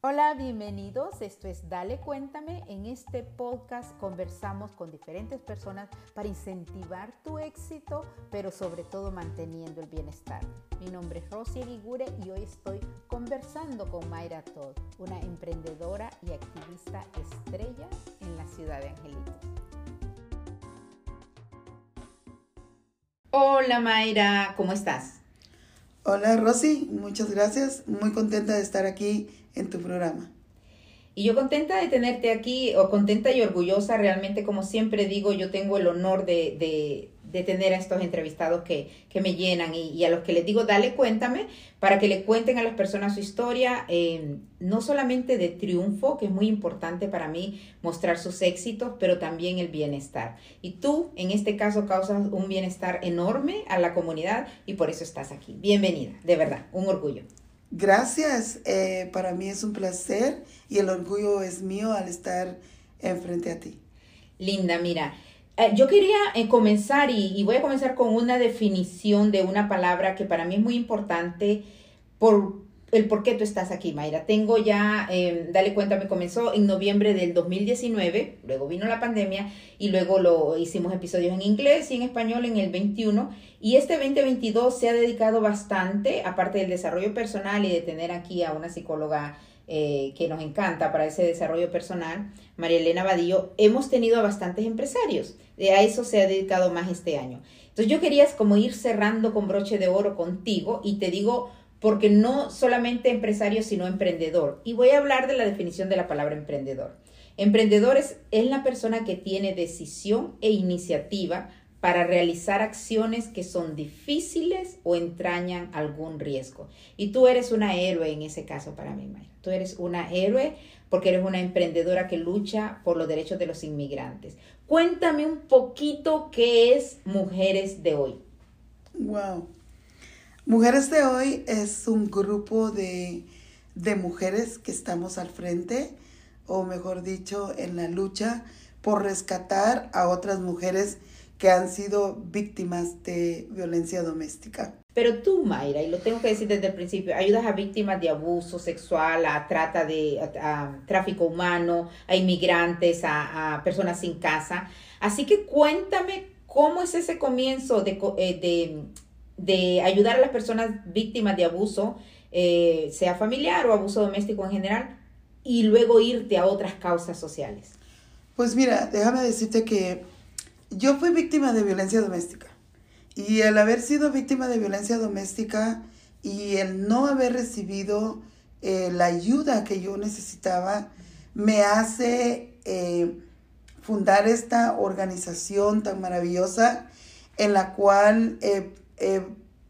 Hola, bienvenidos. Esto es Dale Cuéntame. En este podcast conversamos con diferentes personas para incentivar tu éxito, pero sobre todo manteniendo el bienestar. Mi nombre es Rosy Aguigure y hoy estoy conversando con Mayra Todd, una emprendedora y activista estrella en la ciudad de Angelitos. Hola Mayra, ¿cómo estás? Hola Rosy, muchas gracias. Muy contenta de estar aquí en tu programa. Y yo contenta de tenerte aquí, o contenta y orgullosa, realmente como siempre digo, yo tengo el honor de, de, tener a estos entrevistados que, que me llenan y, a los que les digo, dale cuéntame, para que le cuenten a las personas su historia, eh, no solamente de triunfo, que es muy importante para mí mostrar sus éxitos, pero también el bienestar. Y tú, en este caso, causas un bienestar enorme a la comunidad y por eso estás aquí. Bienvenida, de verdad, un orgullo. Gracias, eh, para mí es un placer y el orgullo es mío al estar enfrente a ti. Linda, mira, eh, yo quería eh, comenzar y, voy a comenzar con una definición de una palabra que para mí es muy importante por el por qué tú estás aquí, Mayra. Tengo ya, em, dale cuenta, me comenzó en noviembre del 2019, luego vino la pandemia y luego lo hicimos episodios en inglés y en español en el 21 y este 2022 se ha dedicado bastante, aparte del desarrollo personal y de tener aquí a una psicóloga eh, que nos encanta para ese desarrollo personal, María Elena Badillo, hemos tenido a bastantes empresarios. De a eso se ha dedicado más este año. Entonces yo quería como ir cerrando con broche de oro contigo y te digo, porque no solamente empresario, sino emprendedor. Y voy a hablar de la definición de la palabra emprendedor. Emprendedor es, es la persona que tiene decisión e iniciativa para realizar acciones que son difíciles o entrañan algún riesgo. Y tú eres una héroe en ese caso para mí, Mayra. Tú eres una héroe porque eres una emprendedora que lucha por los derechos de los inmigrantes. Cuéntame un poquito qué es Mujeres de Hoy. Wow. Mujeres de Hoy es un grupo de, de mujeres que estamos al frente, o mejor dicho, en la lucha por rescatar a otras mujeres que han sido víctimas de violencia doméstica. Pero tú, Mayra, y lo tengo que decir desde el principio, ayudas a víctimas de abuso sexual, a trata de tráfico humano, a inmigrantes, a, personas sin casa. Así que cuéntame cómo es ese comienzo de, eh, de, ayudar a las personas víctimas de abuso, eh, sea familiar o abuso doméstico en general, y luego irte a otras causas sociales. Pues mira, déjame decirte que yo fui víctima de violencia doméstica. Y el haber sido víctima de violencia doméstica y el no haber recibido eh, la ayuda que yo necesitaba me hace eh, fundar esta organización tan maravillosa en la cual eh,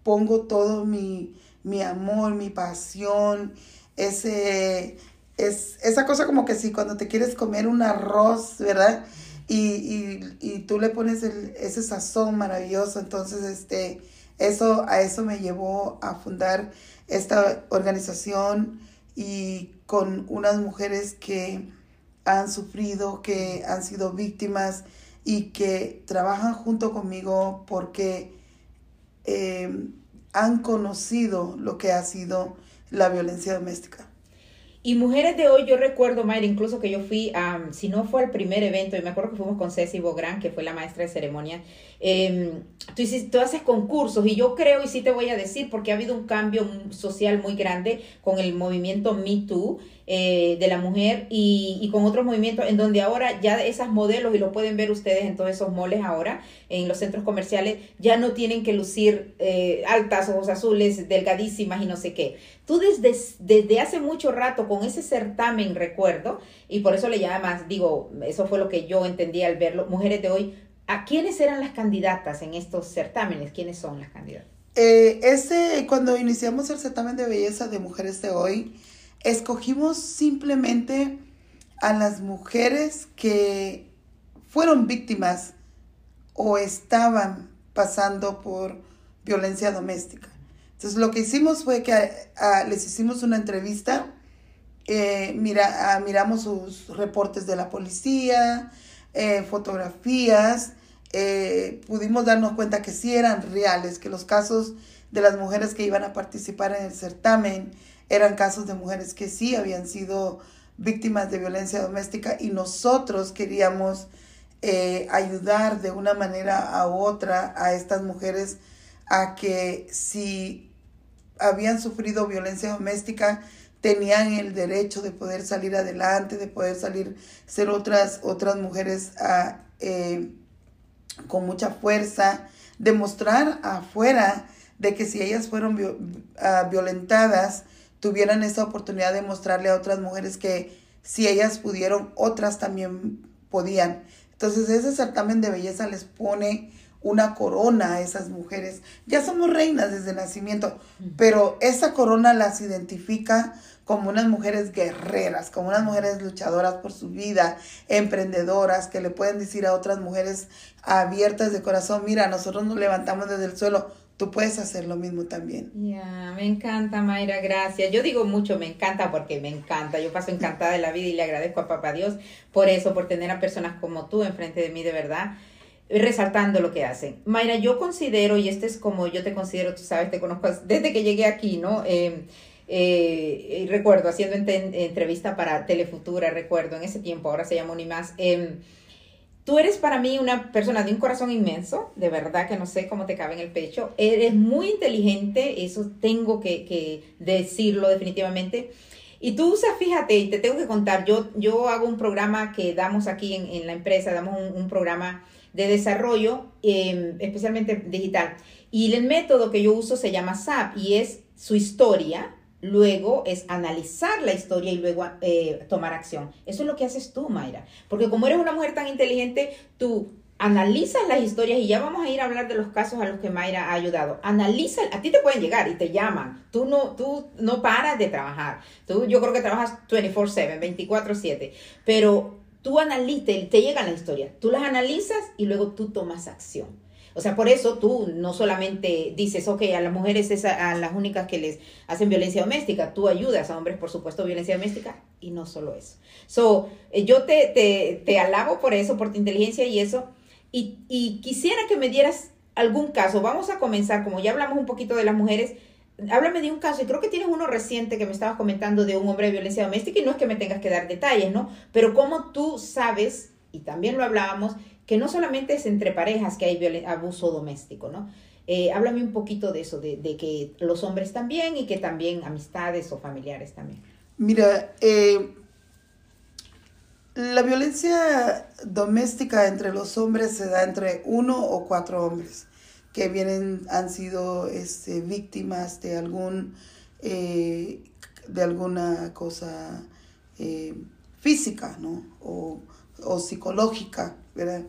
pongo todo mi, mi, amor, mi pasión, ese, es, esa cosa como que si cuando te quieres comer un arroz, ¿verdad? Y, y, tú le pones el, ese sazón maravilloso. Entonces, este, eso, a eso me llevó a fundar esta organización y con unas mujeres que han sufrido, que han sido víctimas y que trabajan junto conmigo porque eh, han conocido lo que ha sido la violencia doméstica. Y mujeres de hoy, yo recuerdo, Mayra, incluso que yo fui, a, si no fue al primer evento, y me acuerdo que fuimos con Ceci Bográn, que fue la maestra de ceremonia, eh, tú, tú haces concursos y yo creo, y sí te voy a decir, porque ha habido un cambio social muy grande con el movimiento Me Too, eh, de la mujer y, con otros movimientos en donde ahora ya esas modelos, y lo pueden ver ustedes en todos esos moles ahora, en los centros comerciales, ya no tienen que lucir eh, altas, ojos azules, delgadísimas y no sé qué. Tú desde, desde hace mucho rato con ese certamen, recuerdo, y por eso le llamas, digo, eso fue lo que yo entendí al verlo, mujeres de hoy, ¿a quiénes eran las candidatas en estos certámenes? ¿Quiénes son las candidatas? Eh, ese, cuando iniciamos el certamen de belleza de mujeres de hoy, escogimos simplemente a las mujeres que fueron víctimas o estaban pasando por violencia doméstica. Entonces lo que hicimos fue que les hicimos una entrevista, eh, mira, miramos sus reportes de la policía, eh, fotografías, eh, pudimos darnos cuenta que sí eran reales, que los casos de las mujeres que iban a participar en el certamen eran casos de mujeres que sí habían sido víctimas de violencia doméstica y nosotros queríamos eh, ayudar de una manera a otra a estas mujeres a que si habían sufrido violencia doméstica tenían el derecho de poder salir adelante, de poder salir, ser otras, otras mujeres ah, eh, con mucha fuerza, demostrar afuera de que si ellas fueron ah, violentadas, tuvieran esa oportunidad de mostrarle a otras mujeres que si ellas pudieron, otras también podían. Entonces ese certamen de belleza les pone una corona a esas mujeres. Ya somos reinas desde el nacimiento, pero esa corona las identifica como unas mujeres guerreras, como unas mujeres luchadoras por su vida, emprendedoras, que le pueden decir a otras mujeres abiertas de corazón, mira, nosotros nos levantamos desde el suelo, tú puedes hacer lo mismo también. Ya, me encanta, Mayra, gracias. Yo digo mucho, me encanta porque me encanta. Yo paso encantada de la vida y le agradezco a Papá Dios por eso, por tener a personas como tú enfrente de mí, de verdad, resaltando lo que hacen. Mayra, yo considero, y este es como yo te considero, tú sabes, te conozco desde que llegué aquí, ¿no? Eh, eh, recuerdo haciendo entrevista para Telefutura, recuerdo en ese tiempo, ahora se llama Unimás. Eh, tú eres para mí una persona de un corazón inmenso, de verdad que no sé cómo te cabe en el pecho. Eres muy inteligente, eso tengo que, decirlo definitivamente. Y tú usas, fíjate, y te tengo que contar, yo, yo hago un programa que damos aquí en, la empresa, damos un, programa de desarrollo, em, especialmente digital. Y el método que yo uso se llama SAP y es su historia, luego es analizar la historia y luego eh, tomar acción. Eso es lo que haces tú, Mayra. Porque como eres una mujer tan inteligente, tú analizas las historias y ya vamos a ir a hablar de los casos a los que Mayra ha ayudado. Analiza, a ti te pueden llegar y te llaman. Tú no, tú no paras de trabajar. Tú, yo creo que trabajas 24/7, 24/7. Pero tú analices, te llegan la historia. Tú las analizas y luego tú tomas acción. O sea, por eso tú no solamente dices, ok, a las mujeres es a, las únicas que les hacen violencia doméstica, tú ayudas a hombres, por supuesto, violencia doméstica, y no solo eso. So, eh, yo te, te, te alabo por eso, por tu inteligencia y eso, y, y quisiera que me dieras algún caso. Vamos a comenzar, como ya hablamos un poquito de las mujeres, háblame de un caso, y creo que tienes uno reciente que me estabas comentando de un hombre de violencia doméstica, y no es que me tengas que dar detalles, ¿no? Pero cómo tú sabes, y también lo hablábamos, que no solamente es entre parejas que hay abuso doméstico, ¿no? Eh, háblame un poquito de eso, de, que los hombres también y que también amistades o familiares también. Mira, eh, la violencia doméstica entre los hombres se da entre uno o cuatro hombres que vienen, han sido este, víctimas de algún, eh, de alguna cosa física, ¿no? O psicológica, ¿verdad?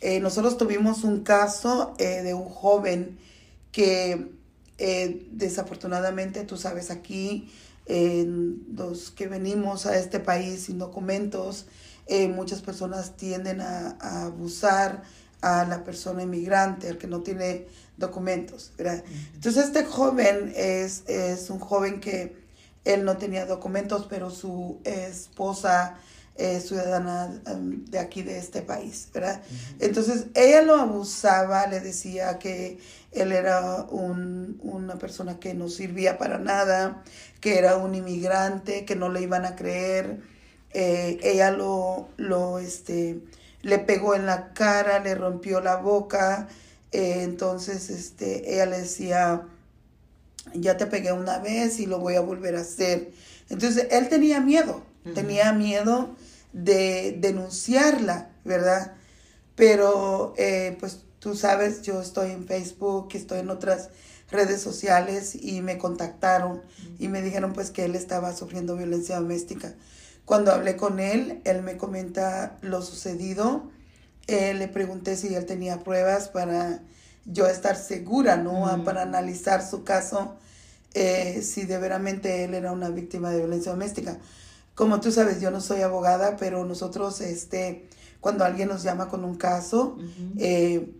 Eh, nosotros tuvimos un caso eh, de un joven que eh, desafortunadamente, tú sabes, aquí, los que venimos a este país sin documentos, muchas personas tienden a, abusar a la persona inmigrante, al que no tiene documentos. Entonces este joven es, es un joven que él no tenía documentos, pero su esposa eh, ciudadana em, de aquí, de este país, ¿verdad? Entonces, ella lo abusaba, le decía que él era un, una persona que no servía para nada, que era un inmigrante, que no le iban a creer. Eh, ella lo, lo, este, le pegó en la cara, le rompió la boca. Eh, entonces, este, ella le decía, ya te pegué una vez y lo voy a volver a hacer. Entonces, él tenía miedo, tenía miedo de denunciarla, ¿verdad? Pero eh, pues tú sabes, yo estoy en Facebook, estoy en otras redes sociales y me contactaron y me dijeron pues que él estaba sufriendo violencia doméstica. Cuando hablé con él, él me comenta lo sucedido. Eh, le pregunté si él tenía pruebas para yo estar segura, ¿no? Para analizar su caso, eh, si de veramente él era una víctima de violencia doméstica. Como tú sabes, yo no soy abogada, pero nosotros, este, cuando alguien nos llama con un caso, eh,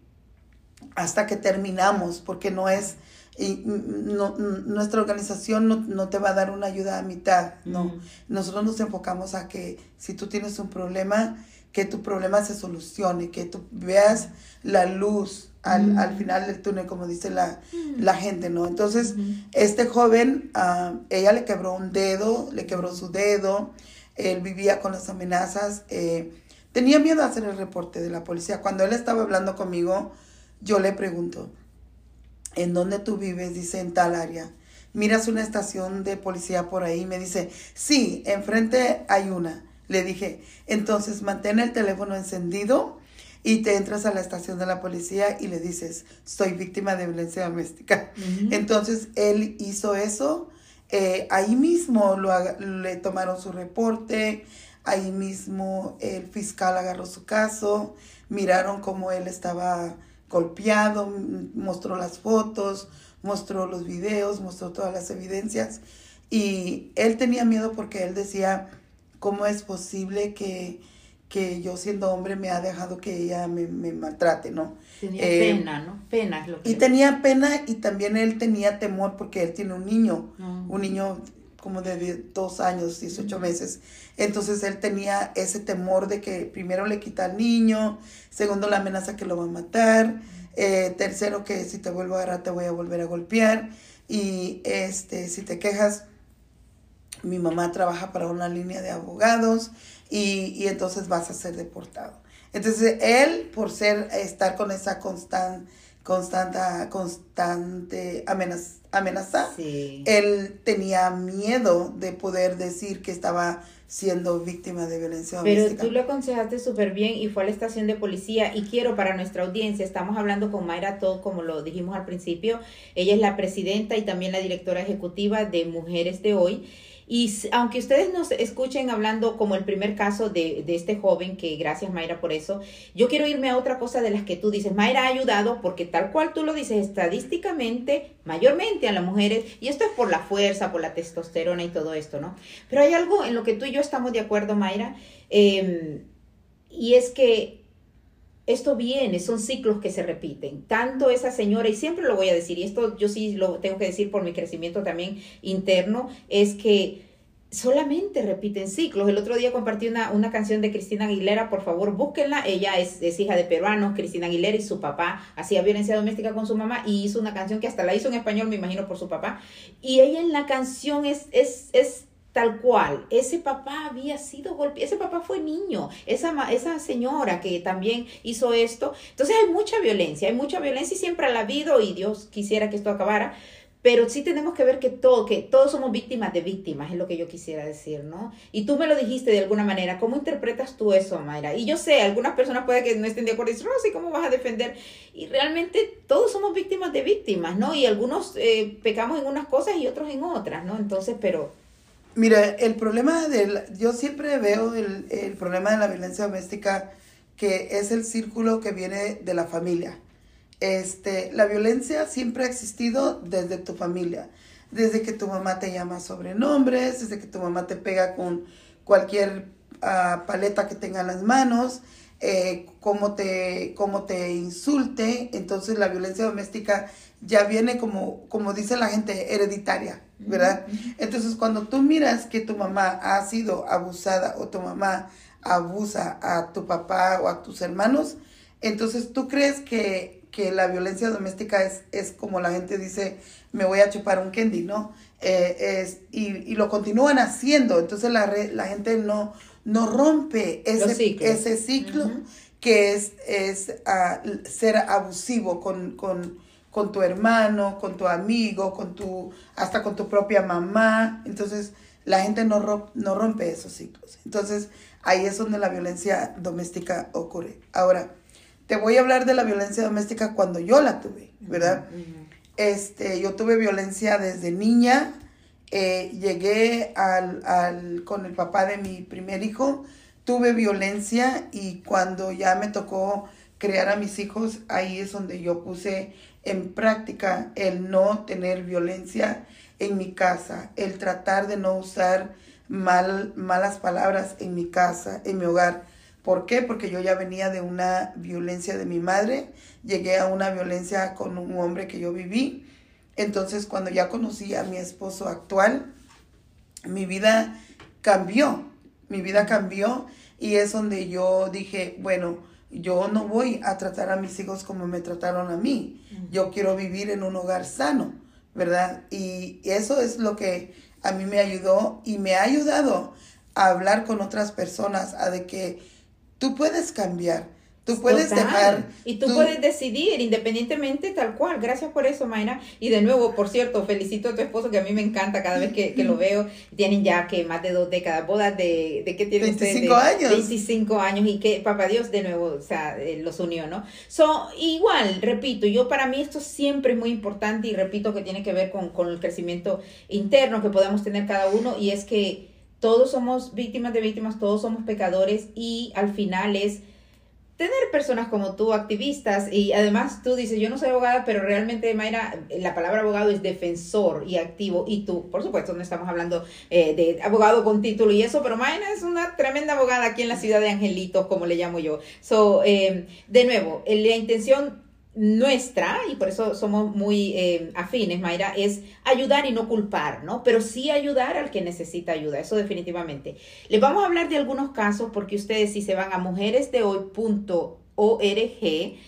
hasta que terminamos, porque no es, y no, nuestra organización no, te va a dar una ayuda a mitad, no. Nosotros nos enfocamos a que si tú tienes un problema, que tu problema se solucione, que tú veas la luz al, al final del túnel, como dice la, la gente, ¿no? Entonces, este joven, ah, ella le quebró un dedo, le quebró su dedo, él vivía con las amenazas, eh, tenía miedo a hacer el reporte de la policía. Cuando él estaba hablando conmigo, yo le pregunto, ¿en dónde tú vives? Dice, en tal área. Miras una estación de policía por ahí, me dice, sí, enfrente hay una. Le dije, entonces mantén el teléfono encendido y te entras a la estación de la policía y le dices, soy víctima de violencia doméstica. Entonces él hizo eso, eh, ahí mismo lo, le tomaron su reporte, ahí mismo el fiscal agarró su caso, miraron cómo él estaba golpeado, mostró las fotos, mostró los videos, mostró todas las evidencias y él tenía miedo porque él decía, ¿cómo es posible que que yo siendo hombre me ha dejado que ella me, maltrate, ¿no? Tenía eh, pena, ¿no? Pena es lo que... Y tenía pena y también él tenía temor porque él tiene un niño, ah. un niño como de dos años, 18 meses. Entonces él tenía ese temor de que primero le quita al niño, segundo la amenaza que lo va a matar, eh, tercero que si te vuelvo a agarrar te voy a volver a golpear y este si te quejas mi mamá trabaja para una línea de abogados y, y entonces vas a ser deportado. Entonces él, por ser, estar con esa constante constante, constante amenaza, amenaza él tenía miedo de poder decir que estaba siendo víctima de violencia doméstica. Pero tú lo aconsejaste súper bien y fue a la estación de policía y quiero para nuestra audiencia, estamos hablando con Mayra Todd, como lo dijimos al principio, ella es la presidenta y también la directora ejecutiva de Mujeres de Hoy y aunque ustedes nos escuchen hablando como el primer caso de, de, este joven, que gracias Mayra por eso, yo quiero irme a otra cosa de las que tú dices. Mayra ha ayudado porque tal cual tú lo dices, estadísticamente, mayormente a las mujeres, y esto es por la fuerza, por la testosterona y todo esto, ¿no? Pero hay algo en lo que tú y yo estamos de acuerdo, Mayra, em, y es que esto viene, son ciclos que se repiten. Tanto esa señora, y siempre lo voy a decir, y esto yo sí lo tengo que decir por mi crecimiento también interno, es que solamente repiten ciclos. El otro día compartí una, una canción de Cristina Aguilera, por favor búsquenla. Ella es, hija de peruanos, Cristina Aguilera, y su papá hacía violencia doméstica con su mamá y hizo una canción que hasta la hizo en español, me imagino, por su papá. Y ella en la canción es, es, es tal cual. Ese papá había sido golpeado, ese papá fue niño, esa, esa señora que también hizo esto. Entonces hay mucha violencia, hay mucha violencia y siempre ha habido y Dios quisiera que esto acabara. Pero sí tenemos que ver que, todo, que todos somos víctimas de víctimas, es lo que yo quisiera decir, ¿no? Y tú me lo dijiste de alguna manera. ¿Cómo interpretas tú eso, Mayra? Y yo sé, algunas personas pueden que no estén de acuerdo y dicen, no, ¿cómo vas a defender? Y realmente todos somos víctimas de víctimas, ¿no? Y algunos eh, pecamos en unas cosas y otros en otras, ¿no? Entonces, pero Mira, el problema del, yo siempre veo el, el, problema de la violencia doméstica que es el círculo que viene de la familia. Este, la violencia siempre ha existido desde tu familia, desde que tu mamá te llama sobrenombres, desde que tu mamá te pega con cualquier uh, paleta que tenga en las manos, eh, cómo, te, cómo te insulte. Entonces la violencia doméstica ya viene como, como dice la gente, hereditaria, ¿verdad? Entonces, cuando tú miras que tu mamá ha sido abusada o tu mamá abusa a tu papá o a tus hermanos, entonces tú crees que, que la violencia doméstica es, es como la gente dice, me voy a chupar un candy, ¿no? Eh, es, y, y, lo continúan haciendo, entonces la, la gente no, no rompe ese, ese ciclo que es, es ah, ser abusivo con, con con tu hermano, con tu amigo, con tu, hasta con tu propia mamá. Entonces, la gente no, no rompe esos ciclos. Entonces, ahí es donde la violencia doméstica ocurre. Ahora, te voy a hablar de la violencia doméstica cuando yo la tuve, ¿verdad? Este, yo tuve violencia desde niña. Eh, llegué al, al, con el papá de mi primer hijo, tuve violencia y cuando ya me tocó crear a mis hijos, ahí es donde yo puse en práctica el no tener violencia en mi casa, el tratar de no usar mal, malas palabras en mi casa, en mi hogar. ¿Por qué? Porque yo ya venía de una violencia de mi madre, llegué a una violencia con un hombre que yo viví. Entonces, cuando ya conocí a mi esposo actual, mi vida cambió, mi vida cambió y es donde yo dije, bueno, yo no voy a tratar a mis hijos como me trataron a mí. Yo quiero vivir en un hogar sano, ¿verdad? Y eso es lo que a mí me ayudó y me ha ayudado a hablar con otras personas, a de que tú puedes cambiar Tú puedes dejar. Y tú, puedes decidir independientemente tal cual. Gracias por eso, Mayra. Y de nuevo, por cierto, felicito a tu esposo que a mí me encanta cada vez que, lo veo. Tienen ya que más de dos décadas, bodas de, de ¿qué tiene 25 años. 25 años y que papá Dios de nuevo, o sea, eh, los unió, ¿no? So, igual, repito, yo para mí esto siempre es muy importante y repito que tiene que ver con, con el crecimiento interno que podamos tener cada uno y es que todos somos víctimas de víctimas, todos somos pecadores y al final es tener personas como tú, activistas, y además tú dices, yo no soy abogada, pero realmente, Mayra, la palabra abogado es defensor y activo, y tú, por supuesto, no estamos hablando eh, de abogado con título y eso, pero Mayra es una tremenda abogada aquí en la ciudad de Angelitos, como le llamo yo. So, eh, de nuevo, la intención nuestra, y por eso somos muy eh, afines, Mayra, es ayudar y no culpar, ¿no? Pero sí ayudar al que necesita ayuda, eso definitivamente. Les vamos a hablar de algunos casos porque ustedes si se van a mujeresdehoy.org, eh,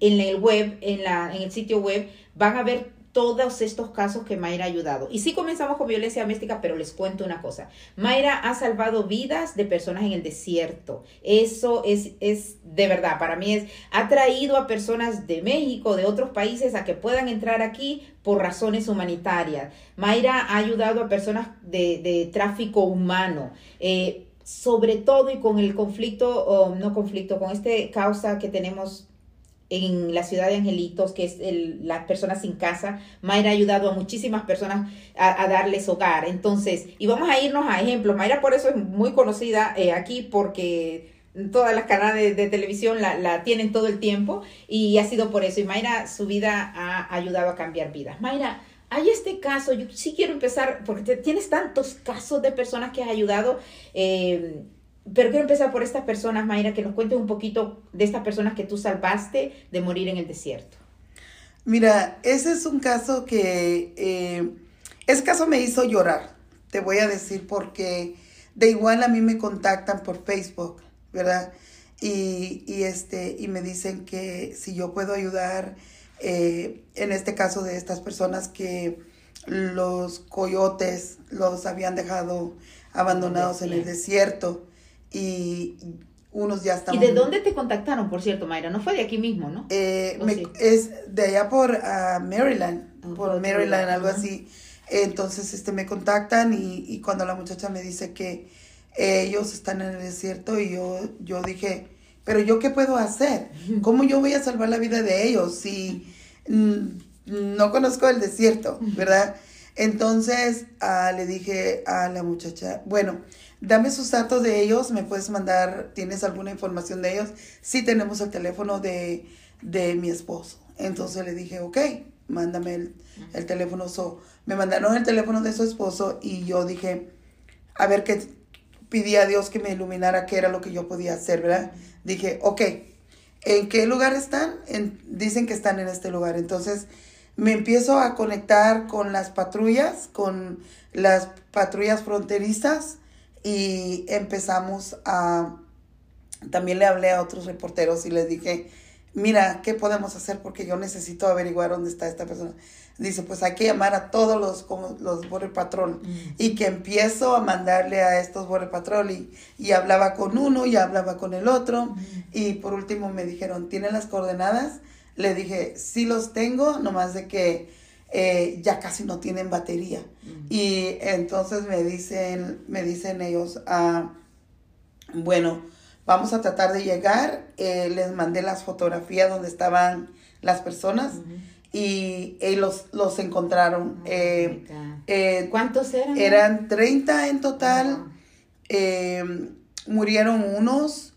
en el web, en, la, en el sitio web, van a ver todos estos casos que Mayra ha ayudado. Y sí comenzamos con violencia doméstica, pero les cuento una cosa. Mayra ha salvado vidas de personas en el desierto. Eso es, es de verdad, para mí es, ha traído a personas de México, de otros países, a que puedan entrar aquí por razones humanitarias. Mayra ha ayudado a personas de, tráfico humano. Eh, sobre todo y con el conflicto, o no conflicto, con este causa que tenemos en la ciudad de Angelitos, que es las personas sin casa. Mayra ha ayudado a muchísimas personas a, darles hogar. Entonces, y vamos a irnos a ejemplos. Mayra por eso es muy conocida eh, aquí porque todas las canales de, televisión la, la, tienen todo el tiempo y ha sido por eso. Y Mayra, su vida ha ayudado a cambiar vidas. Mayra, hay este caso, yo sí quiero empezar, porque tienes tantos casos de personas que has ayudado. Eh, pero quiero empezar por estas personas, Mayra, que nos cuentes un poquito de estas personas que tú salvaste de morir en el desierto. Mira, ese es un caso que, eh, ese caso me hizo llorar, te voy a decir, porque de igual a mí me contactan por Facebook, ¿verdad? Y, y este, y me dicen que si yo puedo ayudar, eh, en este caso de estas personas que los coyotes los habían dejado abandonados en el desierto y unos ya están... ¿Y de dónde te contactaron, por cierto, Mayra? No fue de aquí mismo, ¿no? Eh, es de allá por uh, Maryland, oh, por Maryland, algo así. Entonces, este, me contactan y, y, cuando la muchacha me dice que ellos están en el desierto y yo, yo dije, pero yo qué puedo hacer? ¿Cómo yo voy a salvar la vida de ellos si no conozco el desierto, verdad? Entonces, uh, le dije a la muchacha, bueno, Dame sus datos de ellos, me puedes mandar, ¿tienes alguna información de ellos? Sí tenemos el teléfono de, mi esposo. Entonces le dije, ok, mándame el, teléfono. So, me mandaron el teléfono de su esposo y yo dije, a ver qué, pedí a Dios que me iluminara qué era lo que yo podía hacer, ¿verdad? Dije, ok, ¿en qué lugar están? dicen que están en este lugar. Entonces me empiezo a conectar con las patrullas, con las patrullas fronterizas y empezamos a, también le hablé a otros reporteros y les dije, mira, ¿qué podemos hacer? Porque yo necesito averiguar dónde está esta persona. Dice, pues hay que llamar a todos los, como, los Border Patrol. Mm. Y que empiezo a mandarle a estos Border Patrol y, y, hablaba con uno y hablaba con el otro. Mm. Y por último me dijeron, ¿tienen las coordenadas? Le dije, sí los tengo, nomás de que eh, ya casi no tienen batería. Y entonces me dicen, me dicen ellos, ah, bueno, vamos a tratar de llegar. Eh, les mandé las fotografías donde estaban las personas. Y, los, los encontraron. Oh eh, ¿Cuántos eran? Eran 30 en total. murieron unos,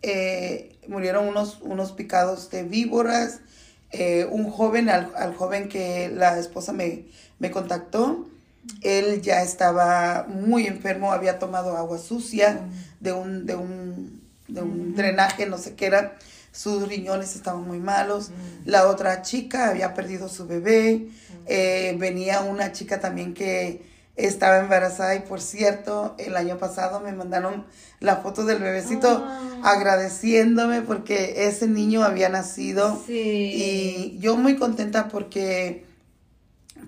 murieron unos, unos picados de víboras. Eh, un joven, al, joven que la esposa me, me, contactó, él ya estaba muy enfermo, había tomado agua sucia de un, de un, de un drenaje, no sé qué era, sus riñones estaban muy malos, la otra chica había perdido su bebé, eh, venía una chica también que estaba embarazada y por cierto, el año pasado me mandaron la foto del bebecito Ah. agradeciéndome porque ese niño había nacido Sí. y yo muy contenta porque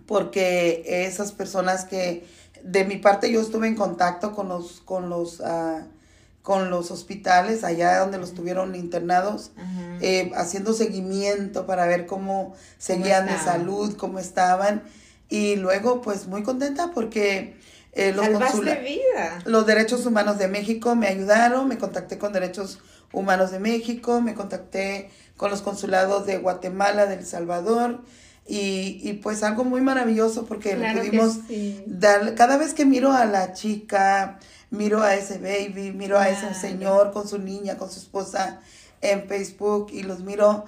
porque esas personas que de mi parte yo estuve en contacto con los con los ah, con los hospitales allá donde los tuvieron internados eh, haciendo seguimiento para ver cómo seguían de salud, cómo estaban. Y luego, pues muy contenta porque eh, los, vida. los derechos humanos de México me ayudaron, me contacté con derechos humanos de México, me contacté con los consulados de Guatemala, de El Salvador. Y, y pues algo muy maravilloso porque Claro le que pudimos sí. dar, cada vez que miro a la chica, miro a ese baby, miro a ese señor con su niña, con su esposa en Facebook y los miro,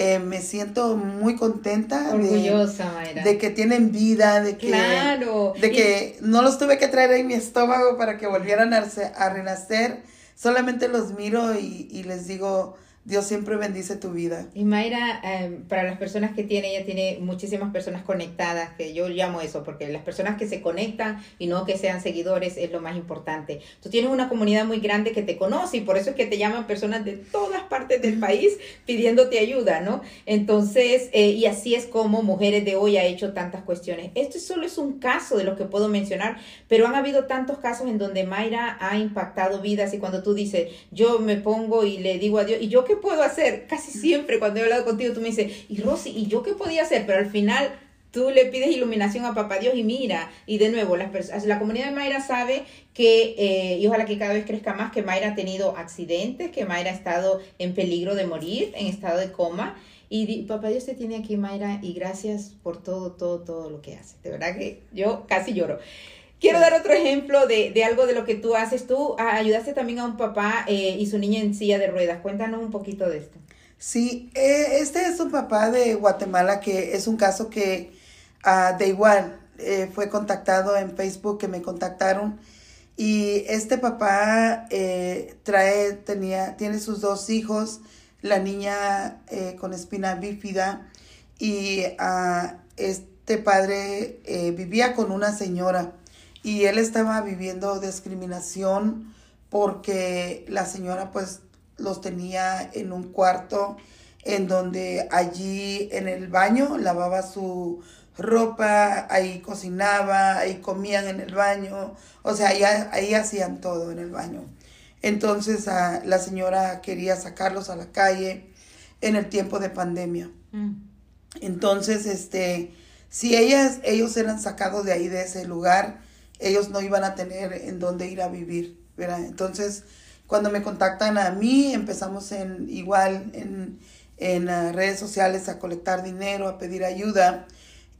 eh, me siento muy contenta de, Orgullosa, Mayra. de que tienen vida, de que, Claro. de Y- que no los tuve que traer en mi estómago para que volvieran a, a renacer, solamente los miro y, y les digo, Dios siempre bendice tu vida. Y Mayra, eh, para las personas que tiene, ella tiene muchísimas personas conectadas, que yo llamo eso, porque las personas que se conectan y no que sean seguidores es lo más importante. Tú tienes una comunidad muy grande que te conoce y por eso es que te llaman personas de todas partes del país pidiéndote ayuda, ¿no? Entonces, eh, y así es como Mujeres de Hoy ha hecho tantas cuestiones. Esto solo es un caso de lo que puedo mencionar, pero han habido tantos casos en donde Mayra ha impactado vidas y cuando tú dices, yo me pongo y le digo a Dios, ¿y yo qué puedo hacer? Casi siempre cuando he hablado contigo tú me dices, y Rosy, ¿y yo qué podía hacer? Pero al final tú le pides iluminación a Papá Dios y mira, y de nuevo, las pers- la comunidad de Mayra sabe que, eh, y ojalá que cada vez crezca más, que Mayra ha tenido accidentes, que Mayra ha estado en peligro de morir, en estado de coma. Y di- papá Dios te tiene aquí, Mayra, y gracias por todo, todo, todo lo que hace. De verdad que yo casi lloro. Quiero dar otro ejemplo de, de algo de lo que tú haces. Tú ah, ayudaste también a un papá eh, y su niña en silla de ruedas. Cuéntanos un poquito de esto. Sí, eh, este es un papá de Guatemala que es un caso que ah, de igual eh, fue contactado en Facebook, que me contactaron. Y este papá trae, tenía, tiene sus dos hijos, la niña con espina bífida y ah, este padre vivía con una señora y él estaba viviendo discriminación porque la señora pues los tenía en un cuarto en donde allí en el baño lavaba su ropa, ahí cocinaba, ahí comían en el baño, o sea, ahí, ahí hacían todo en el baño. Entonces la señora quería sacarlos a la calle en el tiempo de pandemia. Entonces, este, si ellas, ellos eran sacados de ahí, de ese lugar, ellos no iban a tener en dónde ir a vivir, ¿verdad? Entonces, cuando me contactan a mí, empezamos en igual en, en uh, redes sociales a colectar dinero, a pedir ayuda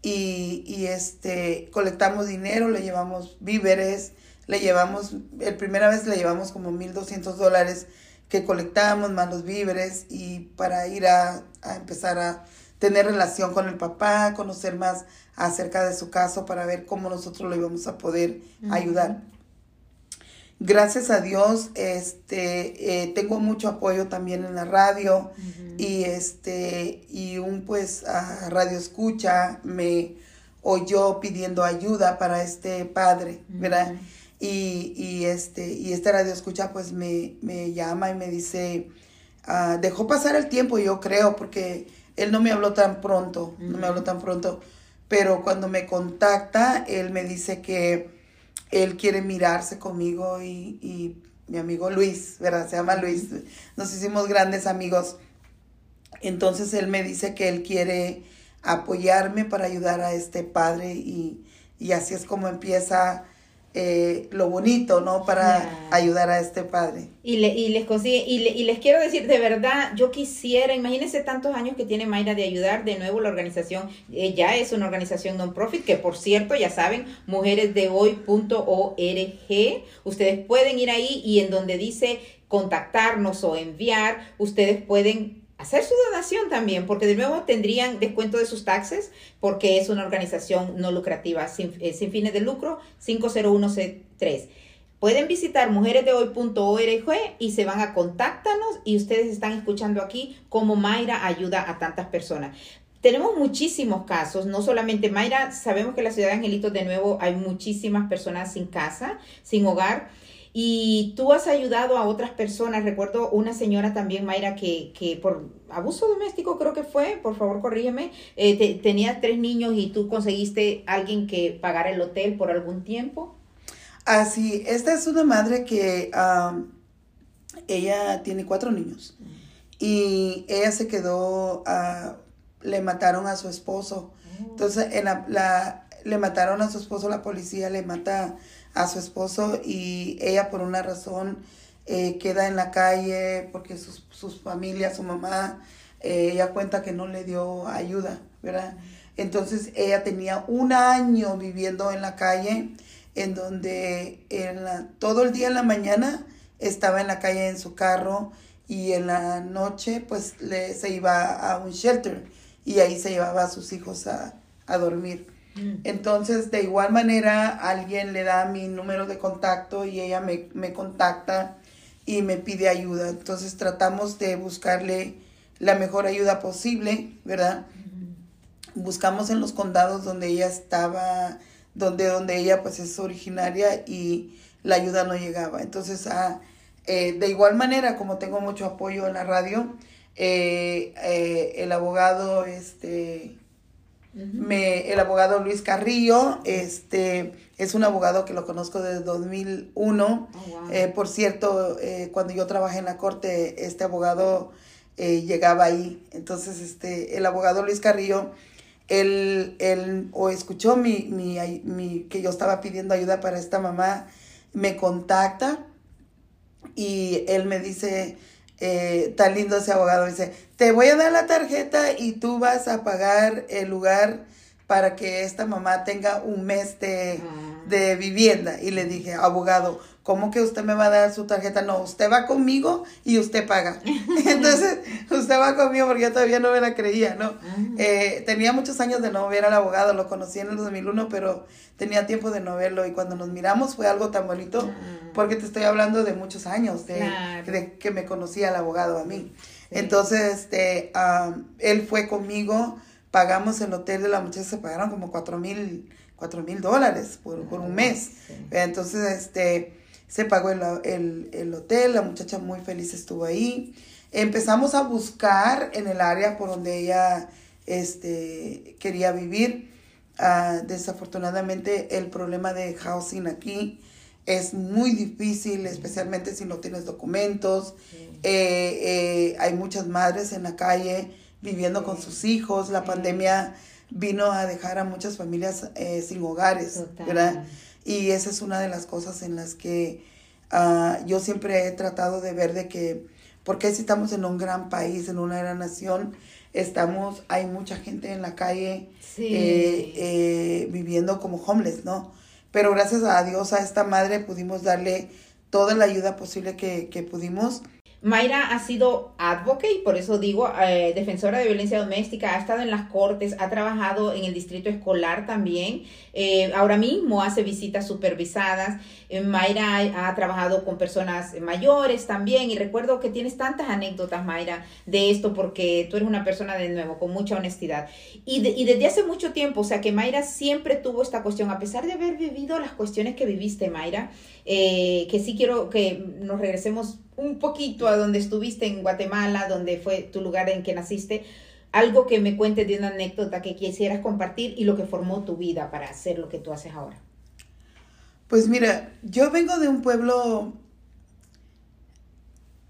y, y este, colectamos dinero, le llevamos víveres, le llevamos, el primera vez le llevamos como 1.200 dólares que colectábamos más los víveres y para ir a, a empezar a tener relación con el papá, conocer más acerca de su caso para ver cómo nosotros lo íbamos a poder ayudar. Gracias a Dios, este, eh, tengo mucho apoyo también en la radio y este, y un pues a radio escucha me oyó pidiendo ayuda para este padre, ¿verdad? Y, y este, y este radio escucha pues me, me llama y me dice, ah, dejó pasar el tiempo, yo creo, porque él no me habló tan pronto, no me habló tan pronto, pero cuando me contacta, él me dice que él quiere mirarse conmigo y, y mi amigo Luis, ¿verdad? Se llama Luis, nos hicimos grandes amigos. Entonces él me dice que él quiere apoyarme para ayudar a este padre y, y así es como empieza eh, lo bonito, ¿no? Para ayudar a este padre. Y, le, y les consigue, y, le- y les quiero decir, de verdad, yo quisiera, imagínense tantos años que tiene Mayra de ayudar, de nuevo la organización, eh, ya es una organización non-profit, que por cierto, ya saben, mujeresdehoy.org, ustedes pueden ir ahí y en donde dice contactarnos o enviar, ustedes pueden hacer su donación también, porque de nuevo tendrían descuento de sus taxes, porque es una organización no lucrativa, sin, eh, fines de lucro, 501C3. Pueden visitar mujeresdehoy.org y se van a contáctanos y ustedes están escuchando aquí cómo Mayra ayuda a tantas personas. tenemos muchísimos casos, no solamente Mayra, sabemos que en la ciudad de Angelitos de nuevo hay muchísimas personas sin casa, sin hogar. Y tú has ayudado a otras personas. Recuerdo una señora también, Mayra, que, que por abuso doméstico creo que fue, por favor corrígeme, eh, tenía tres niños y tú conseguiste alguien que pagara el hotel por algún tiempo. Así, esta es una madre que ella tiene cuatro niños y ella se quedó, uh, le mataron a su esposo. Oh. Entonces, en la, le mataron a su esposo, la policía le mata a su esposo y ella por una razón eh, queda en la calle porque sus, sus familias, su mamá, eh, ella cuenta que no le dio ayuda, ¿verdad? Entonces ella tenía un año viviendo en la calle en donde en la, todo el día en la mañana estaba en la calle en su carro y en la noche pues le, se iba a un shelter y ahí se llevaba a sus hijos a, a dormir. Mm. Entonces, de igual manera, alguien le da mi número de contacto y ella me, me contacta y me pide ayuda. Entonces, tratamos de buscarle la mejor ayuda posible, ¿verdad? Buscamos en los condados donde ella estaba, donde, donde ella pues es originaria y la ayuda no llegaba. Entonces, ah, eh, de igual manera, como tengo mucho apoyo en la radio, eh, eh, el abogado, este, me, el abogado Luis Carrillo, este, es un abogado que lo conozco desde 2001. por cierto, cuando yo trabajé en la corte, este abogado llegaba ahí. Entonces, este, el abogado Luis Carrillo, él, él o escuchó mi, mi, mi, que yo estaba pidiendo ayuda para esta mamá, me contacta y él me dice, eh, tan lindo ese abogado, dice, te voy a dar la tarjeta y tú vas a pagar el lugar para que esta mamá tenga un mes de, ah. de vivienda. Y le dije, abogado, ¿cómo que usted me va a dar su tarjeta? No, usted va conmigo y usted paga. Entonces, usted va conmigo porque yo todavía no me la creía, ¿no? Ah. Eh, tenía muchos años de no ver al abogado, lo conocí en el 2001, pero tenía tiempo de no verlo y cuando nos miramos fue algo tan bonito ah. porque te estoy hablando de muchos años, de, que me conocía el abogado a mí. Entonces, este, él fue conmigo, pagamos el hotel de la muchacha, se pagaron como cuatro mil, cuatro mil dólares por, por un mes. Entonces, este se pagó el, hotel, la muchacha muy feliz estuvo ahí. Empezamos a buscar en el área por donde ella este, quería vivir. Ah, desafortunadamente el problema de housing aquí es muy difícil, especialmente si no tienes documentos. Eh, eh, hay muchas madres en la calle viviendo con sus hijos. La pandemia vino a dejar a muchas familias eh, sin hogares, ¿verdad? Y esa es una de las cosas en las que uh, yo siempre he tratado de ver de que, porque si estamos en un gran país, en una gran nación, estamos, hay mucha gente en la calle eh, eh, viviendo como homeless, ¿no? Pero gracias a Dios, a esta madre pudimos darle toda la ayuda posible que, que pudimos Mayra ha sido advocate, por eso digo, eh, defensora de violencia doméstica, ha estado en las cortes, ha trabajado en el distrito escolar también, eh, ahora mismo hace visitas supervisadas. Eh, Mayra ha, trabajado con personas mayores también y recuerdo que tienes tantas anécdotas, Mayra, de esto porque tú eres una persona de nuevo, con mucha honestidad. Y, desde hace mucho tiempo, o sea que Mayra siempre tuvo esta cuestión, a pesar de haber vivido las cuestiones que viviste, Mayra, que sí quiero que nos regresemos un poquito a donde estuviste en Guatemala, donde fue tu lugar en que naciste, algo que me cuentes de una anécdota que quisieras compartir y lo que formó tu vida para hacer lo que tú haces ahora. Pues mira, yo vengo de un pueblo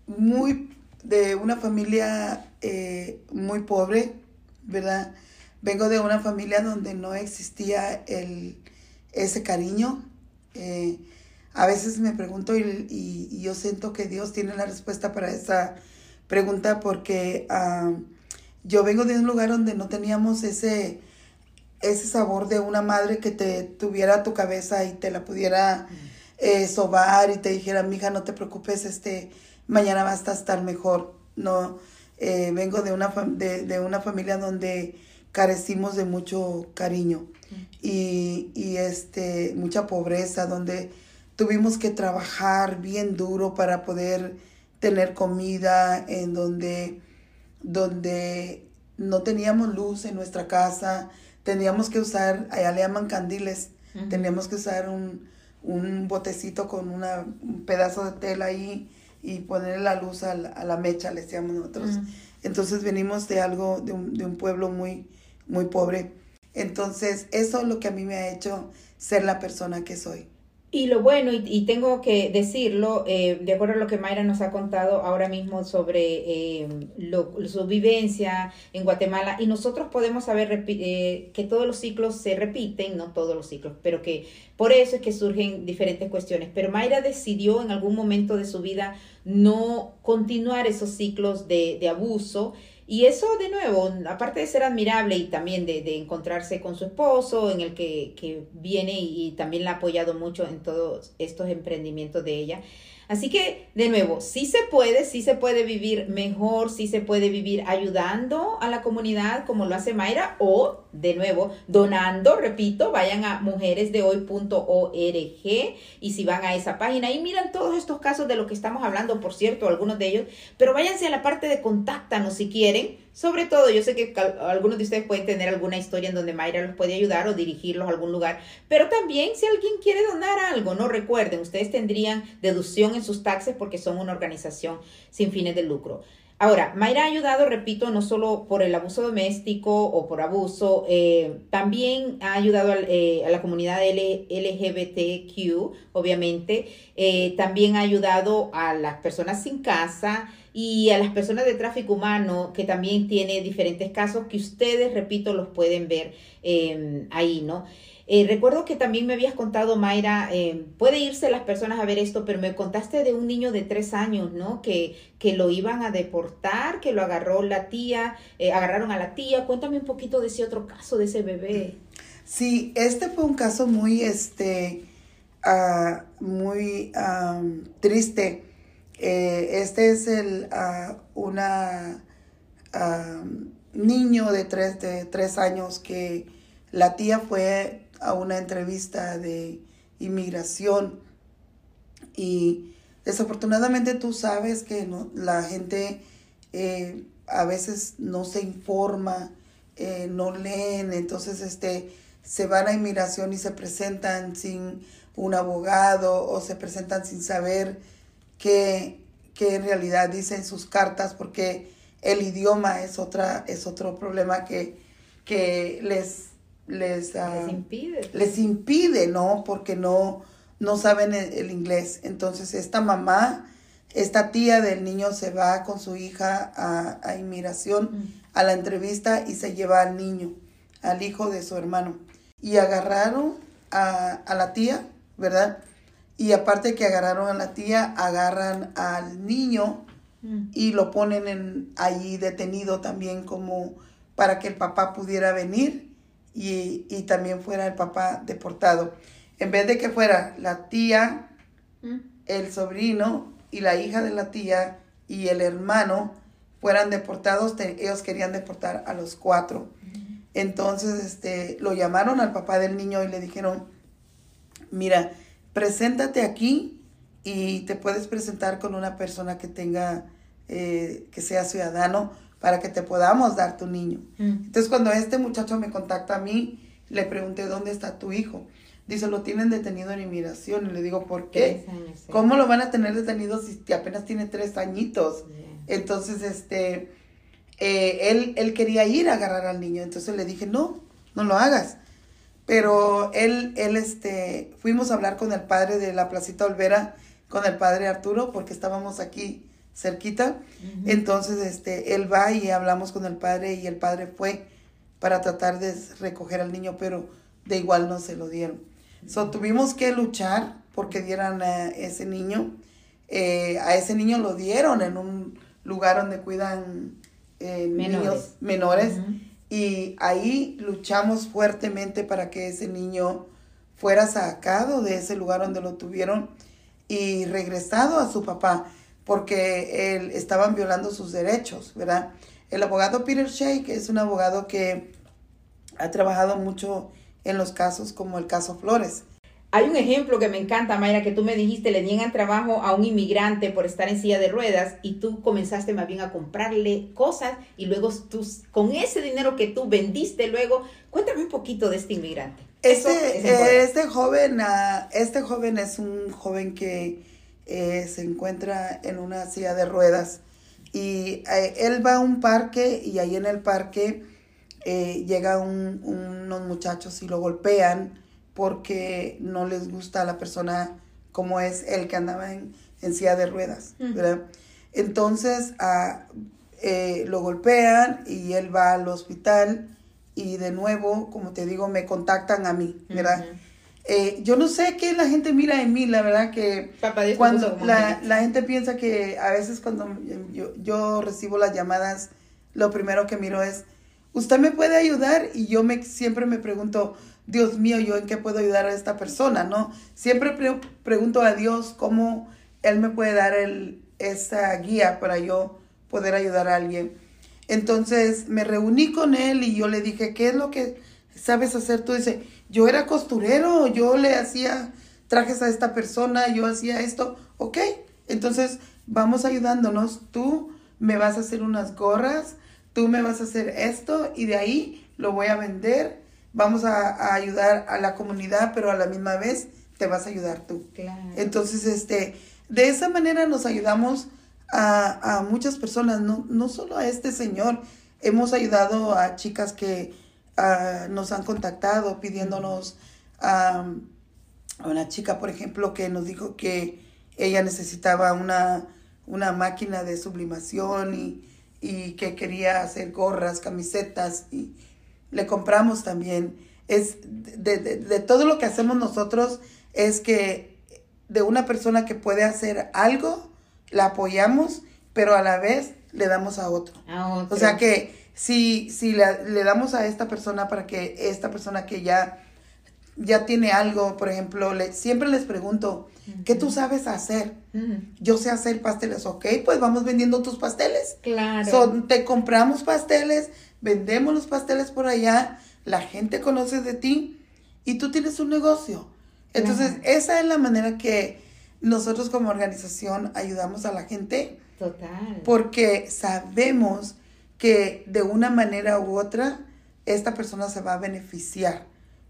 muy, de una familia eh, muy pobre, ¿verdad? Vengo de una familia donde no existía el, ese cariño. Eh, a veces me pregunto y, yo siento que Dios tiene la respuesta para esa pregunta porque ah, yo vengo de un lugar donde no teníamos ese, ese sabor de una madre que te tuviera tu cabeza y te la pudiera eh, sobar y te dijera, mija, no te preocupes, este, mañana vas a estar mejor. No, eh, vengo de una, de, de, una familia donde carecimos de mucho cariño y, y este, mucha pobreza, donde tuvimos que trabajar bien duro para poder tener comida en donde, donde no teníamos luz en nuestra casa, teníamos que usar, allá le llaman candiles, teníamos que usar un, un botecito con una, un pedazo de tela ahí y ponerle la luz a la, a la mecha, le decíamos nosotros. Entonces venimos de algo, de un, de un pueblo muy, muy pobre. Entonces eso es lo que a mí me ha hecho ser la persona que soy. Y lo bueno, y, y tengo que decirlo, eh, de acuerdo a lo que Mayra nos ha contado ahora mismo sobre eh, lo, su vivencia en Guatemala, y nosotros podemos saber eh, que todos los ciclos se repiten, no todos los ciclos, pero que por eso es que surgen diferentes cuestiones. Pero Mayra decidió en algún momento de su vida no continuar esos ciclos de, de abuso y eso, de nuevo, aparte de ser admirable y también de, de encontrarse con su esposo, en el que, que viene y, y, también la ha apoyado mucho en todos estos emprendimientos de ella, Así que, de nuevo, sí se puede, sí se puede vivir mejor, sí se puede vivir ayudando a la comunidad como lo hace Mayra o, de nuevo, donando, repito, vayan a mujeresdehoy.org y si van a esa página y miran todos estos casos de lo que estamos hablando, por cierto, algunos de ellos, pero váyanse a la parte de contáctanos si quieren. Sobre todo, yo sé que algunos de ustedes pueden tener alguna historia en donde Mayra los puede ayudar o dirigirlos a algún lugar, pero también si alguien quiere donar algo, no recuerden, ustedes tendrían deducción en sus taxes porque son una organización sin fines de lucro. Ahora, Mayra ha ayudado, repito, no solo por el abuso doméstico o por abuso, eh, también ha ayudado a, eh, a la comunidad LGBTQ, obviamente, eh, también ha ayudado a las personas sin casa y a las personas de tráfico humano, que también tiene diferentes casos que ustedes, repito, los pueden ver eh, ahí, ¿no? Eh, recuerdo que también me habías contado, Mayra, eh, puede irse las personas a ver esto, pero me contaste de un niño de tres años, ¿no? Que, que lo iban a deportar, que lo agarró la tía, eh, agarraron a la tía. Cuéntame un poquito de ese otro caso, de ese bebé. Sí, este fue un caso muy, este, uh, muy um, triste. Este es el, uh, una uh, niño de tres, de tres años que la tía fue a una entrevista de inmigración. Y desafortunadamente tú sabes que no, la gente eh, a veces no se informa, eh, no leen, entonces este, se van a inmigración y se presentan sin un abogado o se presentan sin saber qué, qué en realidad dicen sus cartas porque el idioma es, otra, es otro problema que, que les les, uh, les impide. Les impide, ¿no? Porque no, no saben el, el, inglés. Entonces esta mamá, esta tía del niño se va con su hija a, a inmigración, mm. a la entrevista y se lleva al niño, al hijo de su hermano. Y agarraron a, a la tía, ¿verdad? Y aparte que agarraron a la tía, agarran al niño mm. y lo ponen en, allí detenido también como para que el papá pudiera venir y, y, también fuera el papá deportado. En vez de que fuera la tía, mm. el sobrino y la hija de la tía y el hermano fueran deportados, te, ellos querían deportar a los cuatro. Mm. Entonces, este, lo llamaron al papá del niño y le dijeron, mira, preséntate aquí y te puedes presentar con una persona que tenga, eh, que sea ciudadano para que te podamos dar tu niño. Mm. Entonces cuando este muchacho me contacta a mí, le pregunté, ¿dónde está tu hijo? Dice, lo tienen detenido en inmigración. Y le digo, ¿por qué? Años, sí. ¿Cómo lo van a tener detenido si apenas tiene tres añitos? Yeah. Entonces, este, eh, él, él quería ir a agarrar al niño. Entonces le dije, no, no lo hagas. Pero él, él, este, fuimos a hablar con el padre de la Placita Olvera, con el padre Arturo, porque estábamos aquí cerquita. Uh -huh. Entonces, este, él va y hablamos con el padre y el padre fue para tratar de recoger al niño, pero de igual no se lo dieron. So, tuvimos que luchar porque dieran a ese niño. Eh, a ese niño lo dieron en un lugar donde cuidan eh, menores. niños menores. Uh -huh. Y ahí luchamos fuertemente para que ese niño fuera sacado de ese lugar donde lo tuvieron y regresado a su papá porque él, estaban violando sus derechos, ¿verdad? El abogado Peter Shake es un abogado que ha trabajado mucho en los casos como el caso Flores. Hay un ejemplo que me encanta, Mayra, que tú me dijiste, le niegan trabajo a un inmigrante por estar en silla de ruedas y tú comenzaste más bien a comprarle cosas y luego tú, con ese dinero que tú vendiste luego, cuéntame un poquito de este inmigrante. Este, eh, este joven, ah, este joven es un joven que eh, se encuentra en una silla de ruedas y eh, él va a un parque y ahí en el parque llega unos muchachos y lo golpean porque no les gusta a la persona como es el que andaba en, silla de ruedas, ¿verdad? Entonces ah, eh, lo golpean y él va al hospital y de nuevo, como te digo, me contactan a mí, ¿verdad? Eh, yo no sé qué la gente mira en mí, la verdad que cuando la, la, gente piensa que a veces cuando yo, yo recibo las llamadas, lo primero que miro es, usted me puede ayudar y yo me siempre me pregunto, Dios mío, yo en qué puedo ayudar a esta persona, ¿no? Siempre pregunto a Dios cómo Él me puede dar el, esa guía para yo poder ayudar a alguien. Entonces me reuní con Él y yo le dije, ¿qué es lo que sabes hacer? Tú dice, yo era costurero, yo le hacía trajes a esta persona, yo hacía esto, ok, entonces vamos ayudándonos, tú me vas a hacer unas gorras, tú me vas a hacer esto y de ahí lo voy a vender vamos a, ayudar a la comunidad, pero a la misma vez te vas a ayudar tú. Entonces, este, de esa manera nos ayudamos a, muchas personas, no, no solo a este señor, hemos ayudado a chicas que ah, nos han contactado pidiéndonos a una chica, por ejemplo, que nos dijo que ella necesitaba una, una máquina de sublimación y, y que quería hacer gorras, camisetas y le compramos también. Es de, de, todo lo que hacemos nosotros es que de una persona que puede hacer algo, la apoyamos, pero a la vez le damos a otro. O sea que si, si le, damos a esta persona para que esta persona que ya, ya tiene algo, por ejemplo, le, siempre les pregunto, ¿qué tú sabes hacer? Yo sé hacer pasteles, ok, pues vamos vendiendo tus pasteles. Claro. te compramos pasteles, vendemos los pasteles por allá, la gente conoce de ti y tú tienes un negocio. Entonces, esa es la manera que nosotros como organización ayudamos a la gente. Total. Porque sabemos que de una manera u otra esta persona se va a beneficiar,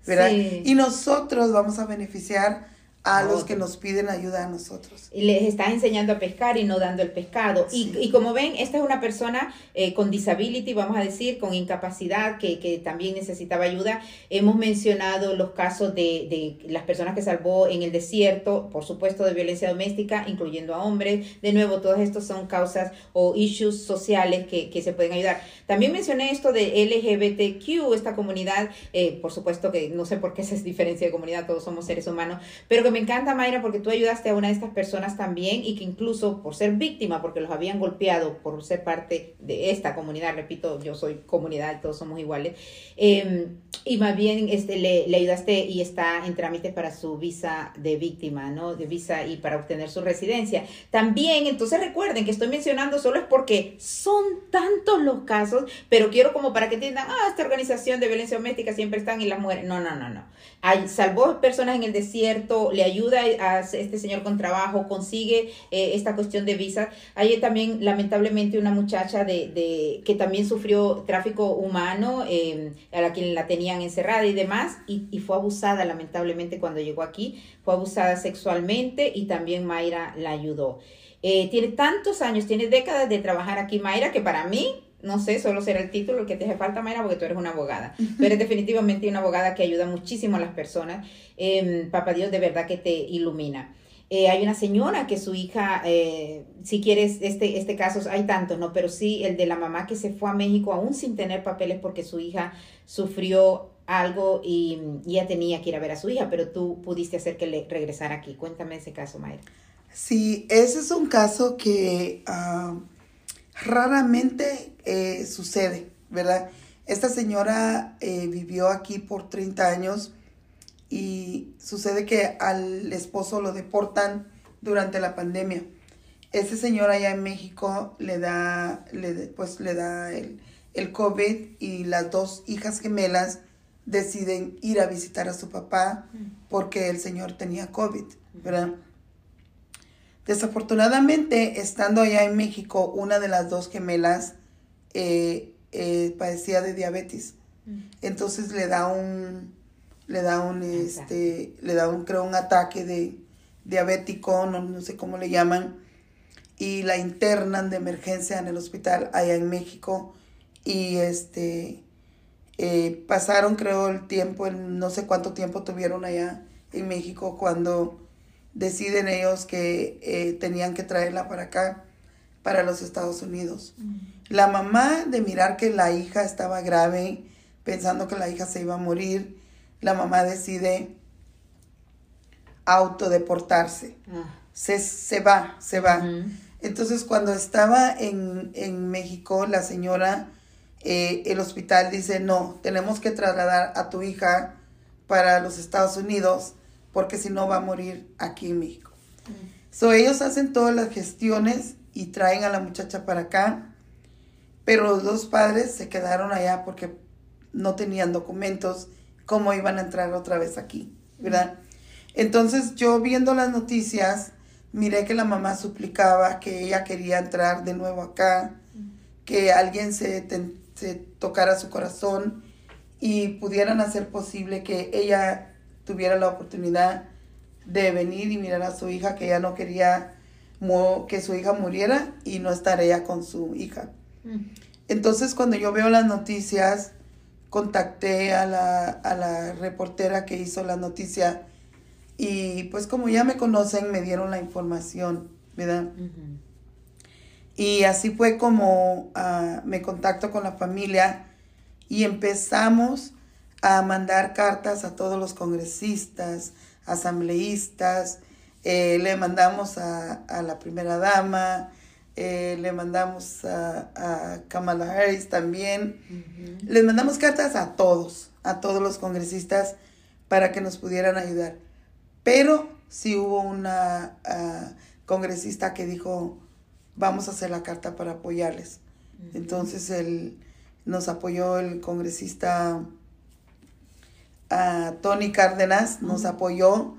¿verdad? Y nosotros vamos a beneficiar a los que nos piden ayuda a nosotros. Y les estás enseñando a pescar y no dando el pescado. Y, y, como ven, esta es una persona eh, con disability, vamos a decir, con incapacidad, que, que, también necesitaba ayuda. Hemos mencionado los casos de, de, las personas que salvó en el desierto, por supuesto, de violencia doméstica, incluyendo a hombres. De nuevo, todos estos son causas o issues sociales que, que se pueden ayudar. También mencioné esto de LGBTQ, esta comunidad, eh, por supuesto que no sé por qué se diferencia de comunidad, todos somos seres humanos, pero que me encanta, Mayra, porque tú ayudaste a una de estas personas también y que incluso por ser víctima, porque los habían golpeado por ser parte de esta comunidad, repito, yo soy comunidad, todos somos iguales, em, y más bien este, le, ayudaste y está en trámite para su visa de víctima, ¿no? De visa y para obtener su residencia. También, entonces recuerden que estoy mencionando solo es porque son tantos los casos, pero quiero como para que entiendan, ah, esta organización de violencia doméstica siempre están y las mujeres. No, no, no, no. Salvó personas en el desierto, le ayuda a este señor con trabajo, consigue eh, esta cuestión de visa. Hay también, lamentablemente, una muchacha de, que también sufrió tráfico humano, em, a la quien la tenían encerrada y demás, y, y, fue abusada, lamentablemente, cuando llegó aquí, fue abusada sexualmente y también Mayra la ayudó. Eh, tiene tantos años, tiene décadas de trabajar aquí, Mayra, que para mí no sé, solo será el título el que te hace falta, Mayra, porque tú eres una abogada. Pero eres definitivamente una abogada que ayuda muchísimo a las personas. Eh, Papá Dios de verdad que te ilumina. Eh, hay una señora que su hija, eh, si quieres, este, este caso, hay tantos, ¿no? Pero sí, el de la mamá que se fue a México aún sin tener papeles porque su hija sufrió algo y, ya tenía que ir a ver a su hija, pero tú pudiste hacer que le regresara aquí. Cuéntame ese caso, Mayra. Sí, ese es un caso que... Ah, raramente eh, sucede, ¿verdad? Esta señora eh, vivió aquí por 30 años y sucede que al esposo lo deportan durante la pandemia. Ese señor allá en México le da, le, pues le da el, el COVID y las dos hijas gemelas deciden ir a visitar a su papá porque el señor tenía COVID, ¿verdad? Desafortunadamente, estando allá en México, una de las dos gemelas eh, eh, padecía de diabetes. Entonces le da un, le da un, este, le da un, creo, un ataque de diabético, no, no sé cómo le llaman, y la internan de emergencia en el hospital allá en México. Y este eh, pasaron creo el tiempo, no sé cuánto tiempo tuvieron allá en México cuando deciden ellos que eh, tenían que traerla para acá, para los Estados Unidos. Mm. La mamá de mirar que la hija estaba grave, pensando que la hija se iba a morir, la mamá decide autodeportarse. Ah. Se, se va, se va. Entonces cuando estaba en, en México, la señora eh, el hospital dice, no, tenemos que trasladar a tu hija para los Estados Unidos porque si no va a morir aquí en México. Mm. So, ellos hacen todas las gestiones y traen a la muchacha para acá, pero los dos padres se quedaron allá porque no tenían documentos, cómo iban a entrar otra vez aquí, ¿verdad? Mm. Entonces yo viendo las noticias, miré que la mamá suplicaba que ella quería entrar de nuevo acá, mm. que alguien se se tocara su corazón y pudieran hacer posible que ella tuviera la oportunidad de venir y mirar a su hija que ella no quería que su hija muriera y no estar ella con su hija. Mm. Entonces cuando yo veo las noticias, contacté a la, a la reportera que hizo la noticia y pues como ya me conocen me dieron la información, ¿verdad? Y así fue como uh, me contacto con la familia y empezamos a mandar cartas a todos los congresistas, asambleístas, eh, le mandamos a, a, la primera dama, eh, le mandamos a, a, Kamala Harris también, les mandamos cartas a todos, a todos los congresistas para que nos pudieran ayudar. Pero sí hubo una uh, congresista que dijo, vamos a hacer la carta para apoyarles. Entonces él, nos apoyó el congresista a Tony Cárdenas, nos apoyó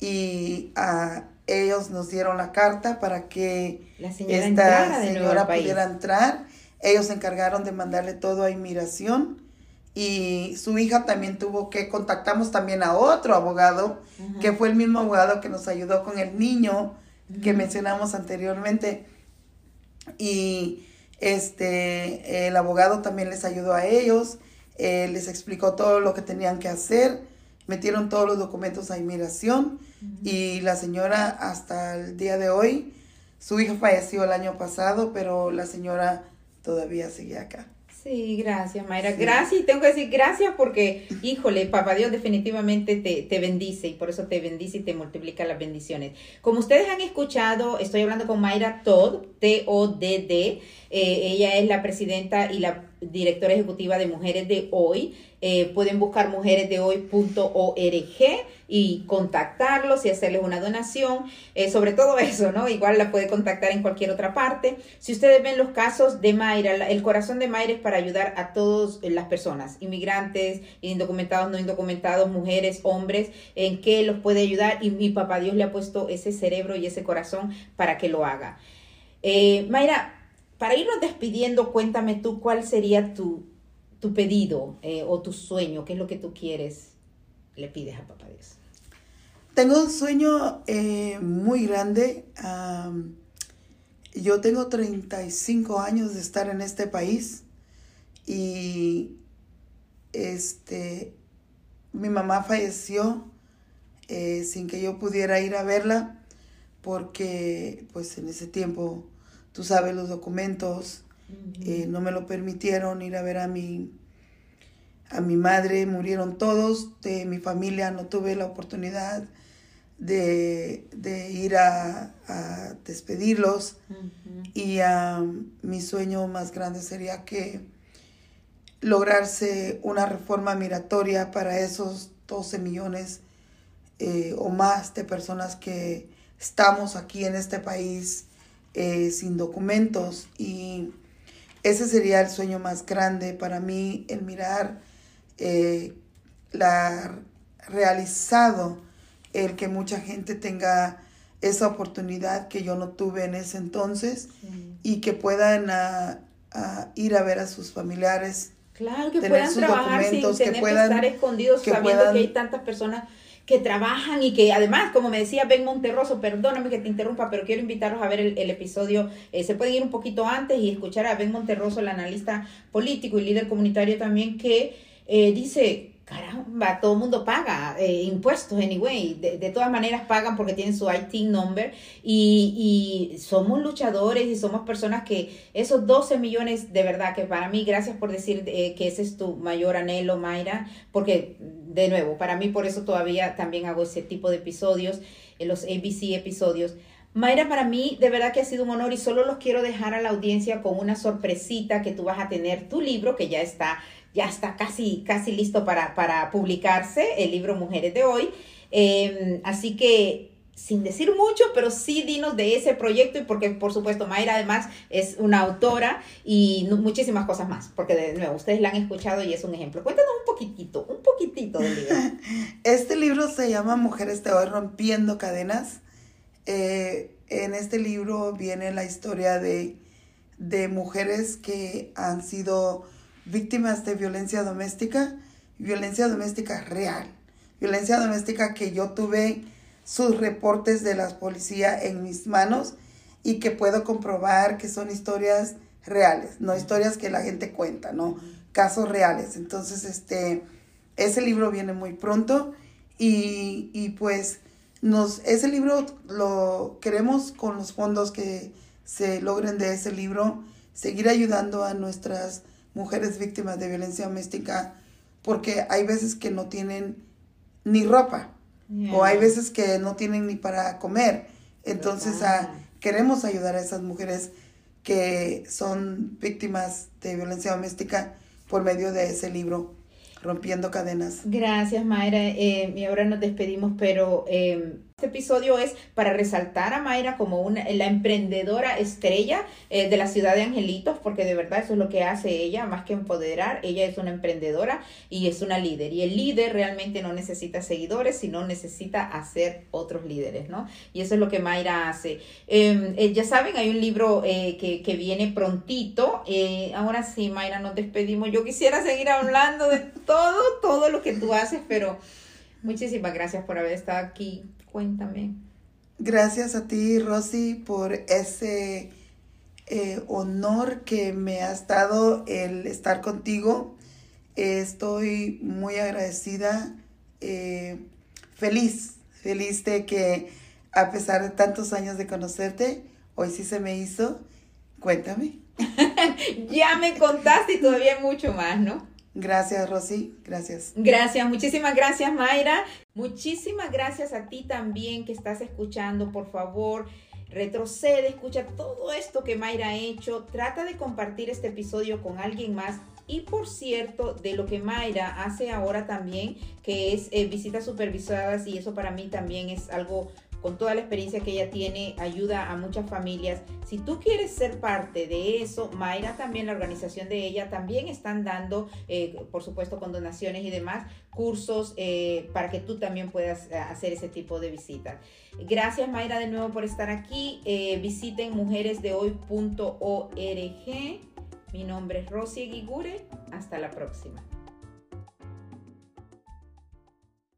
y a ellos nos dieron la carta para que esta señora pudiera entrar. Ellos se encargaron de mandarle todo a inmigración y su hija también tuvo que contactamos también a otro abogado, que fue el mismo abogado que nos ayudó con el niño que mencionamos anteriormente. Y este, el abogado también les ayudó a ellos, eh, les explicó todo lo que tenían que hacer, metieron todos los documentos a inmigración y la señora hasta el día de hoy, su hija falleció el año pasado, pero la señora todavía sigue acá. Sí, gracias, Mayra. Gracias, y tengo que decir gracias porque, híjole, Papá Dios definitivamente te, te, bendice y por eso te bendice y te multiplica las bendiciones. Como ustedes han escuchado, estoy hablando con Mayra Todd, T-O-D-D. Eh, ella es la presidenta y la directora ejecutiva de Mujeres de Hoy. Eh, pueden buscar mujeresdehoy.org y contactarlos y hacerles una donación, eh, sobre todo eso, ¿no? Igual la puede contactar en cualquier otra parte. Si ustedes ven los casos de Mayra, el corazón de Mayra es para ayudar a todas las personas, inmigrantes, indocumentados, no indocumentados, mujeres, hombres, en qué los puede ayudar y mi papá Dios le ha puesto ese cerebro y ese corazón para que lo haga. Eh, Mayra, para irnos despidiendo, cuéntame tú cuál sería tu, tu pedido eh, o tu sueño, qué es lo que tú quieres, le pides a Papá Dios. Tengo un sueño eh, muy grande. yo tengo 35 años de estar en este país y este, mi mamá falleció eh, sin que yo pudiera ir a verla porque pues en ese tiempo tú sabes, los documentos. Eh, no me lo permitieron ir a ver a mi, a mi madre, murieron todos de mi familia, no tuve la oportunidad de, ir a, despedirlos. Y mi sueño más grande sería que lograrse una reforma migratoria para esos 12 millones eh, o más de personas que estamos aquí en este país eh, sin documentos y ese sería el sueño más grande para mí, el mirar eh, la realizado el que mucha gente tenga esa oportunidad que yo no tuve en ese entonces y que puedan a, ir a ver a sus familiares. Claro, que puedan trabajar sin tener que, puedan, estar escondidos sabiendo que hay tantas personas que trabajan y que además, como me decía Ben Monterroso, perdóname que te interrumpa, pero quiero invitarlos a ver el, episodio, eh, se pueden ir un poquito antes y escuchar a Ben Monterroso, el analista político y líder comunitario también, que eh, dice, caramba, todo el mundo paga eh, impuestos, anyway, de, de, todas maneras pagan porque tienen su IT number y, y, somos luchadores y somos personas que esos 12 millones, de verdad que para mí, gracias por decir que ese es tu mayor anhelo, Mayra, porque de nuevo, para mí por eso todavía también hago ese tipo de episodios, en los ABC episodios. Mayra, para mí de verdad que ha sido un honor y solo los quiero dejar a la audiencia con una sorpresita que tú vas a tener tu libro que ya está, ya está casi, casi listo para, para publicarse, el libro Mujeres de Hoy. Em, así que sin decir mucho, pero sí dinos de ese proyecto y porque por supuesto Mayra además es una autora y muchísimas cosas más, porque de nuevo ustedes la han escuchado y es un ejemplo. Cuéntanos un poquitito, un poquitito del libro. Este libro se llama Mujeres de hoy rompiendo cadenas. Eh, en este libro viene la historia de, de mujeres que han sido víctimas de violencia doméstica, violencia doméstica real, violencia doméstica que yo tuve sus reportes de la policía en mis manos y que puedo comprobar que son historias reales, no historias que la gente cuenta, no casos reales. Entonces, este, ese libro viene muy pronto y, y pues nos, ese libro lo queremos con los fondos que se logren de ese libro, seguir ayudando a nuestras mujeres víctimas de violencia doméstica, porque hay veces que no tienen ni ropa, o hay veces que no tienen ni para comer. Entonces ah, queremos ayudar a esas mujeres que son víctimas de violencia doméstica por medio de ese libro, Rompiendo Cadenas. Gracias, Mayra. Eh, y ahora nos despedimos, pero... Eh, este episodio es para resaltar a Mayra como una, la emprendedora estrella eh, de la ciudad de Angelitos, porque de verdad eso es lo que hace ella, más que empoderar, ella es una emprendedora y es una líder. Y el líder realmente no necesita seguidores, sino necesita hacer otros líderes, ¿no? Y eso es lo que Mayra hace. Em, eh, ya saben, hay un libro eh, que, que, viene prontito. ahora sí, Mayra, nos despedimos. Yo quisiera seguir hablando de todo, todo lo que tú haces, pero... Muchísimas gracias por haber estado aquí Cuéntame. Gracias a ti, Rosy, por ese eh, honor que me has dado el estar contigo. estoy muy agradecida, eh, feliz, feliz de que a pesar de tantos años de conocerte, hoy sí se me hizo. Cuéntame. ya me contaste y todavía mucho más, ¿no? Gracias, Rosy. Gracias. Gracias, muchísimas gracias, Mayra. Muchísimas gracias a ti también que estás escuchando. Por favor, retrocede, escucha todo esto que Mayra ha hecho. Trata de compartir este episodio con alguien más. Y por cierto, de lo que Mayra hace ahora también, que es eh, visitas supervisadas, y eso para mí también es algo con toda la experiencia que ella tiene, ayuda a muchas familias. Si tú quieres ser parte de eso, Mayra también, la organización de ella, también están dando, eh, por supuesto, con donaciones y demás, cursos eh, para que tú también puedas eh, hacer ese tipo de visitas. Gracias, Mayra, de nuevo por estar aquí. visiten mujeresdehoy.org. Mi nombre es Rosy Guigure. Hasta la próxima.